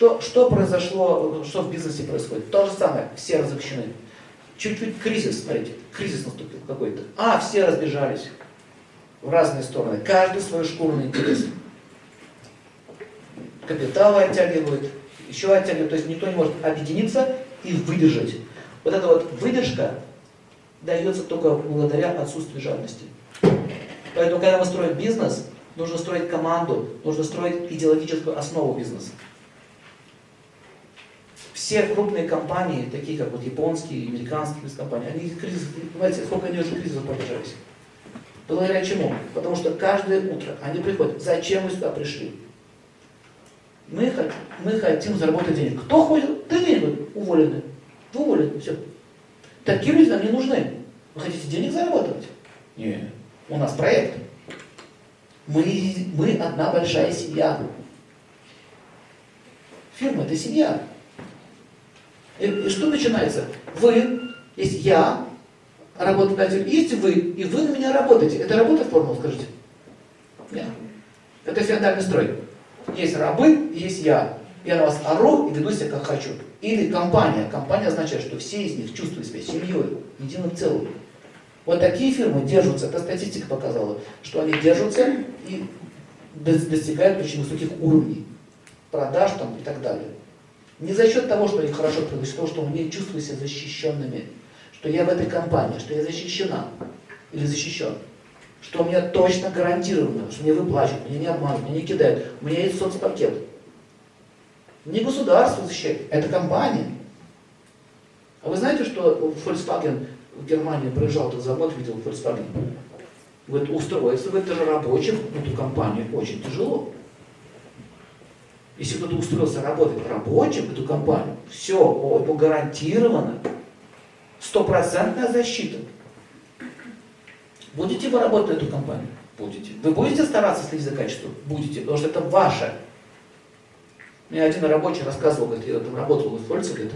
Что, что произошло, что в бизнесе происходит? То же самое, все разобщены. Чуть-чуть кризис, смотрите, кризис наступил какой-то. А, все разбежались в разные стороны. Каждый свою шкуру на интерес. Капиталы оттягивают, еще оттягивают. То есть никто не может объединиться и выдержать. Вот эта вот выдержка дается только благодаря отсутствию жадности. Поэтому, когда мы строим бизнес, нужно строить команду, нужно строить идеологическую основу бизнеса. Все крупные компании, такие как вот японские, американские компании, они кризис, понимаете, сколько они уже кризисов продержались. Благодаря чему? Потому что каждое утро они приходят, зачем мы сюда пришли? Мы, мы хотим заработать денег. Кто ходит? Да денег уволены. Вы уволены, все. Такие люди нам не нужны. Вы хотите денег заработать? Нет. У нас проект. Мы, мы одна большая семья. Фирма – это семья. И, что начинается? Вы, есть я, работодатель, есть вы, и вы на меня работаете. Это работа формула, скажите? Нет. Это феодальный строй. Есть рабы, есть я. Я на вас ору и веду себя как хочу. Или компания. Компания означает, что все из них чувствуют себя семьей, единым целым. Вот такие фирмы держатся, эта статистика показала, что они держатся и достигают очень высоких уровней продаж там, и так далее. Не за счет того, что они хорошо а за счет того, что они чувствуют себя защищенными, что я в этой компании, что я защищена или защищен, что у меня точно гарантировано, что мне выплачивают, меня не обманывают, меня не кидают, у меня есть соцпакет. Не государство защищает, это компания. А вы знаете, что Volkswagen в Германии проезжал этот завод, видел Volkswagen? Говорит, устроиться в это же рабочим в эту компанию очень тяжело. Если кто-то устроился работать рабочим в эту компанию, все, ему гарантировано стопроцентная защита. Будете вы работать на эту компанию? Будете. Вы будете стараться следить за качеством? Будете, потому что это ваше. Мне один рабочий рассказывал, говорит, я там работал в Фольце, говорит,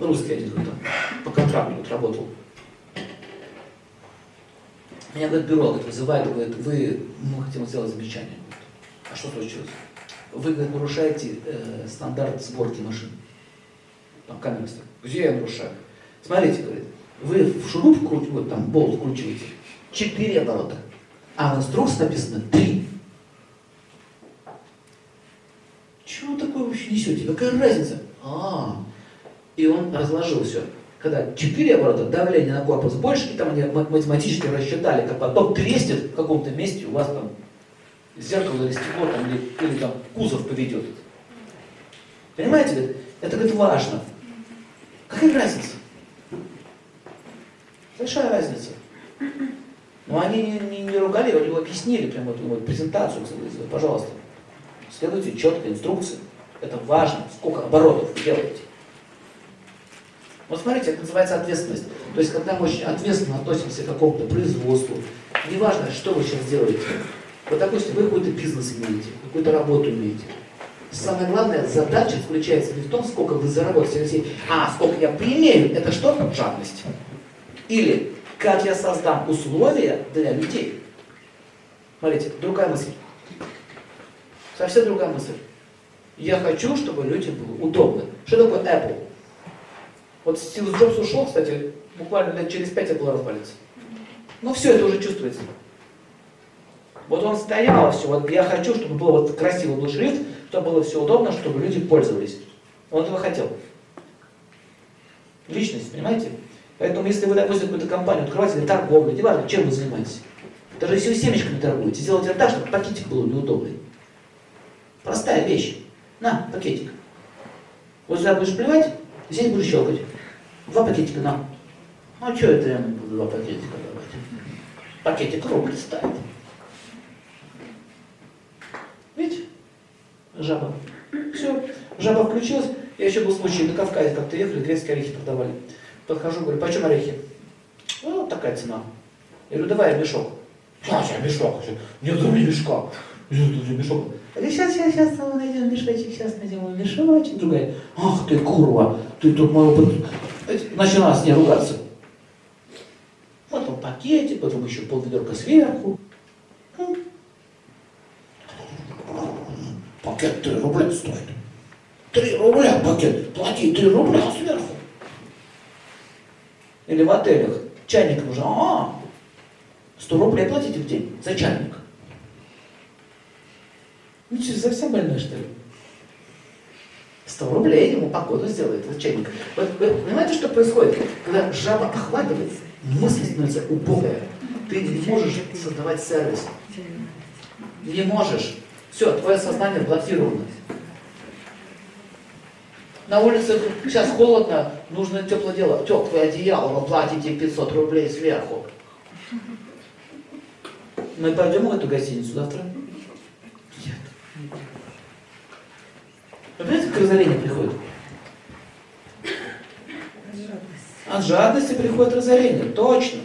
русский один там, по контракту вот, работал. Меня, говорит, бюро говорит, вызывает, говорит, вы, мы хотим сделать замечание. А что случилось? Вы, нарушаете э, стандарт сборки машин. Там камера стоит. Где я нарушаю? Смотрите, говорит, вы в шуруп крутите, вот там болт вкручиваете, четыре оборота, а в инструкции написано три. Чего такое вообще несете? Какая разница? А, и он разложил все. Когда четыре оборота, давление на корпус больше, и там они математически рассчитали, как потом треснет в каком-то месте, у вас там зеркало или стекло, там, или, или там кузов поведет. Понимаете? Это, говорит, важно. Какая разница? Большая разница. Но они не, не, не ругали, они его объяснили, прямо вот, вот презентацию, пожалуйста. Следуйте четко инструкции. Это важно, сколько оборотов вы делаете. Вот смотрите, это называется ответственность. То есть, когда мы очень ответственно относимся к какому-то производству, неважно, что вы сейчас делаете. Вот, допустим, вы какой-то бизнес имеете, какую-то работу имеете. Самая главная задача заключается не в том, сколько вы заработаете, а сколько я приимею. Это что? Жадность. Или как я создам условия для людей. Смотрите, другая мысль. Совсем другая мысль. Я хочу, чтобы людям было удобно. Что такое Apple? Вот Стив Джобс ушел, кстати, буквально через пять Apple развалится. Ну все это уже чувствуется. Вот он стоял все, вот я хочу, чтобы было вот красивый был шрифт, чтобы было все удобно, чтобы люди пользовались. Он этого хотел. Личность, понимаете? Поэтому если вы, допустим, какую-то компанию открываете, или торговлю, неважно, чем вы занимаетесь, даже если вы семечками торгуете, сделайте так, чтобы пакетик был неудобный. Простая вещь. На, пакетик. Вот сюда будешь плевать, здесь будешь щелкать. Два пакетика на. Ну а что это я буду два пакетика давать? Пакетик рубль ставит. Жаба. Все, жаба включилась. Я еще был случай на Кавказе, как-то ехали, грецкие орехи продавали. Подхожу, говорю, почем орехи? Ну, вот такая цена. Я говорю, давай мешок. Сейчас мешок. Нет, у меня мешка. Нет, у меня мешок. Я говорю, сейчас, сейчас, сейчас мы найдем мешочек, сейчас найдем мешочек. Другая, ах ты курва, ты тут мою... Начала с ней ругаться. Потом пакетик, потом еще полведерка сверху. Пакет 3 рубля стоит. 3 рубля пакет, плати 3 рубля сверху. Или в отелях чайник нужен, а, 100 рублей платите в день за чайник. Ну что, совсем больной, что ли? 100 рублей ему погоду сделает этот чайник. Вот, вы понимаете, что происходит? Когда жаба охватывается, мысль становится убогая. Ты не можешь создавать сервис. Не можешь. Все, твое сознание блокировано. На улице сейчас холодно, нужно теплое дело. Теплое одеяло, вы платите 500 рублей сверху. Мы пойдем в эту гостиницу завтра? Нет. Вы понимаете, как разорение приходит? От жадности приходит разорение, точно.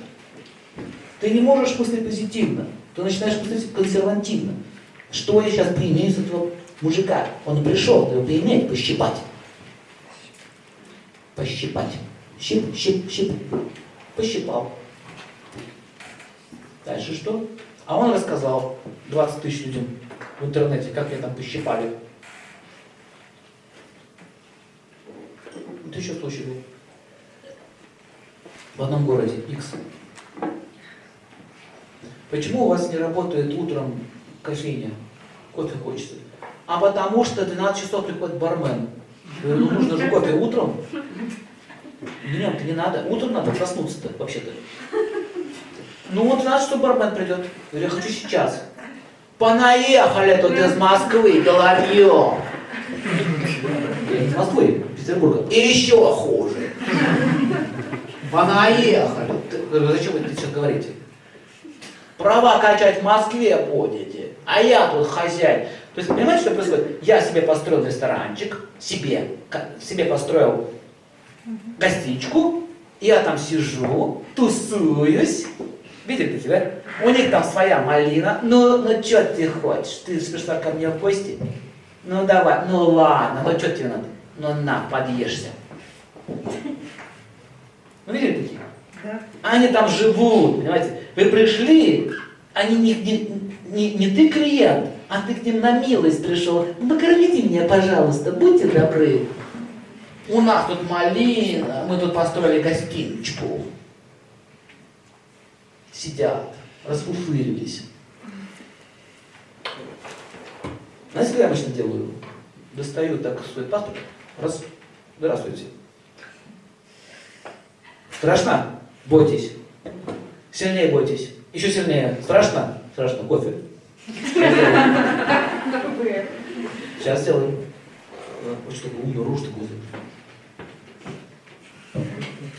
Ты не можешь мыслить позитивно, ты начинаешь мыслить консервативно. Что я сейчас поимею с этого мужика? Он пришел, его поиметь, пощипать. Пощипать. Щип, щип, щип. Пощипал. Дальше что? А он рассказал 20 тысяч людям в интернете, как меня там пощипали. Это еще случай был. В одном городе, X. Почему у вас не работает утром кофейня? Кофе хочется. А потому что 12 часов приходит бармен. Говорю, ну нужно же кофе утром. Днем-то не надо. Утром надо проснуться-то, вообще-то. Ну вот 12 часов бармен придет. Говорю, я хочу сейчас. Понаехали тут из Москвы, головьем. Из Москвы, Петербурга. И еще хуже. Понаехали. Зачем вы это сейчас говорите? Права качать в Москве будете, а я тут хозяин. То есть, понимаете, что происходит? Я себе построил ресторанчик, себе, себе построил гостичку, я там сижу, тусуюсь, видите тебя? У них там своя малина, ну, ну что ты хочешь? Ты пришла ко мне в гости? Ну давай, ну ладно, ну что тебе надо? Ну на, подъешься. Ну видели такие? Да. Они там живут, понимаете? Вы пришли, они не, не, не, не ты клиент, а ты к ним на милость пришел. Ну, покормите меня, пожалуйста, будьте добры. У нас тут малина, мы тут построили гостиночку. Сидят, расфуфырились. Знаете, что я обычно делаю? Достаю так свой паспорт, раз, здравствуйте. Страшно? Бойтесь. Сильнее бойтесь. Еще сильнее. Страшно? Страшно. Кофе. Сейчас сделаем. Вот чтобы умную рожь такую.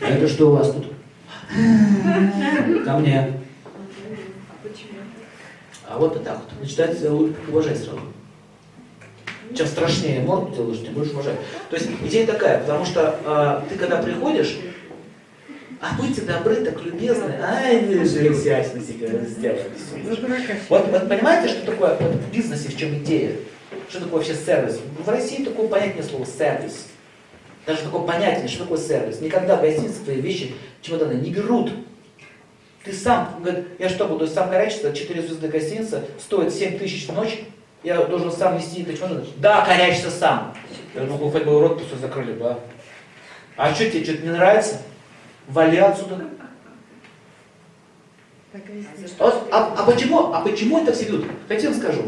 А это что у вас тут? Ко мне. А вот и так вот. Начинается уважать сразу. Чем страшнее морду делаешь, тем больше уважать. То есть идея такая, потому что э, ты когда приходишь, а будьте добры, так любезны. Ай, вы же изящно себя сделали. Вот, вот понимаете, что такое вот в бизнесе, в чем идея? Что такое вообще сервис? В России такое понятие слово сервис. Даже такое понятие, что такое сервис. Никогда в гостинице твои вещи, чемоданы не берут. Ты сам, говорит, я что буду сам корячиться, 4 звезды гостиница, стоит 7 тысяч в ночь, я должен сам нести это чемоданы. Да, корячься сам. Я говорю, ну хоть бы рот все закрыли, да. А что тебе, что-то не нравится? Вали отсюда. А, а, а, почему, а почему это все ведут? Хотите вам скажу?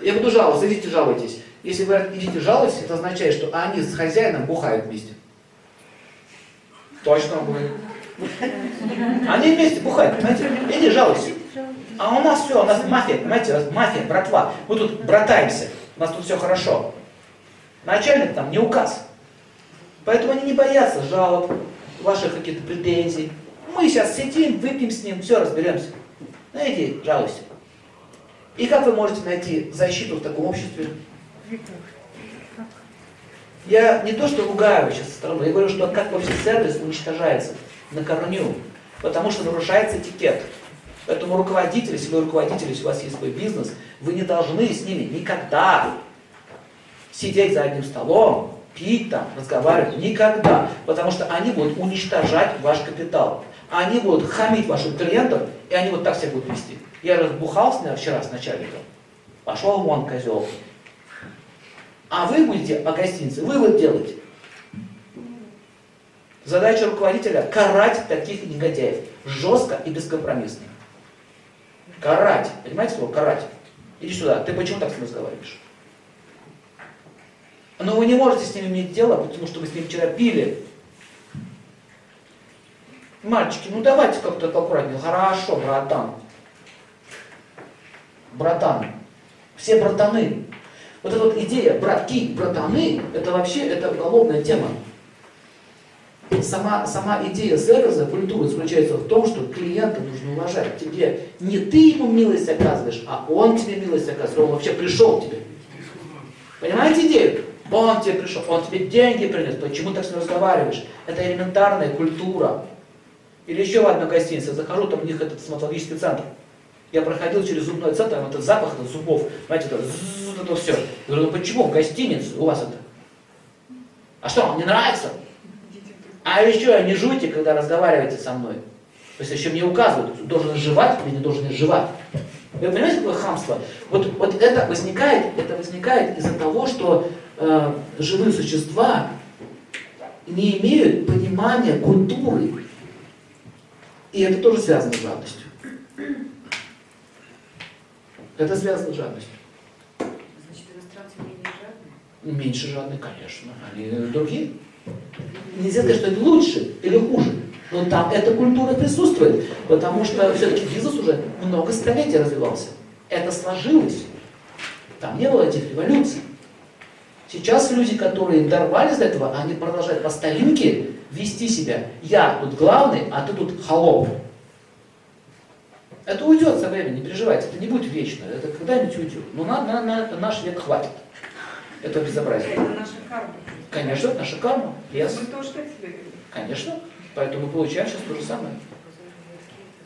Я буду жаловаться, идите жалуйтесь. Если вы идите жалуйтесь, это означает, что они с хозяином бухают вместе. Точно будет. Они вместе бухают, понимаете? Иди жалуйся. А у нас все, у нас мафия, понимаете, у нас мафия, братва. Мы тут братаемся, у нас тут все хорошо. Начальник там не указ. Поэтому они не боятся жалоб, ваших каких-то претензий. Мы сейчас сидим, выпьем с ним, все, разберемся. Иди, жалуйся. И как вы можете найти защиту в таком обществе? Я не то, что ругаю сейчас со стороны, я говорю, что как вообще сервис уничтожается на корню, потому что нарушается этикет. Поэтому руководитель, если вы руководитель, если у вас есть свой бизнес, вы не должны с ними никогда сидеть за одним столом, пить там, разговаривать никогда, потому что они будут уничтожать ваш капитал. Они будут хамить вашим клиентам, и они вот так себя будут вести. Я разбухал с вчера с начальником. Пошел вон, козел. А вы будете о гостинице вывод делать. Задача руководителя – карать таких негодяев. Жестко и бескомпромиссно. Карать. Понимаете слово? Карать. Иди сюда. Ты почему так с ним разговариваешь? Но вы не можете с ним иметь дело, потому что вы с ним вчера пили. Мальчики, ну давайте как-то аккуратнее. Хорошо, братан. Братан. Все братаны. Вот эта вот идея братки, братаны, это вообще это уголовная тема. Сама, сама идея сервиса, культуры заключается в том, что клиента нужно уважать. Тебе не ты ему милость оказываешь, а он тебе милость оказывает. Он вообще пришел к тебе. Понимаете идею? Он тебе пришел, он тебе деньги принес. Почему так с ним разговариваешь? Это элементарная культура. Или еще в одну гостиницу, захожу, там у них этот стоматологический центр. Я проходил через зубной центр, там этот запах этот зубов, знаете, это, это все. Я говорю, ну почему в гостинице у вас это? А что, вам не нравится? А еще не жуйте, когда разговариваете со мной. То есть еще мне указывают, должен жевать или не должен жевать. Вы понимаете, какое хамство? Вот, вот это возникает, это возникает из-за того, что э, живые существа не имеют понимания культуры. И это тоже связано с жадностью. Это связано с жадностью. Значит, иностранцы менее жадные? Меньше жадные, конечно. Они другие. Нельзя сказать, что это лучше или хуже. Но там эта культура присутствует, потому что все-таки бизнес уже много столетий развивался. Это сложилось. Там не было этих революций. Сейчас люди, которые дорвались до этого, они продолжают по старинке вести себя. Я тут главный, а ты тут холоп. Это уйдет со временем, не переживайте, это не будет вечно, это когда-нибудь уйдет. Но на, на, на наш век хватит этого безобразия. Это наша карма. Конечно, это наша карма. Yes. Мы тоже так себя ведем. Конечно. Поэтому мы получаем сейчас то же самое.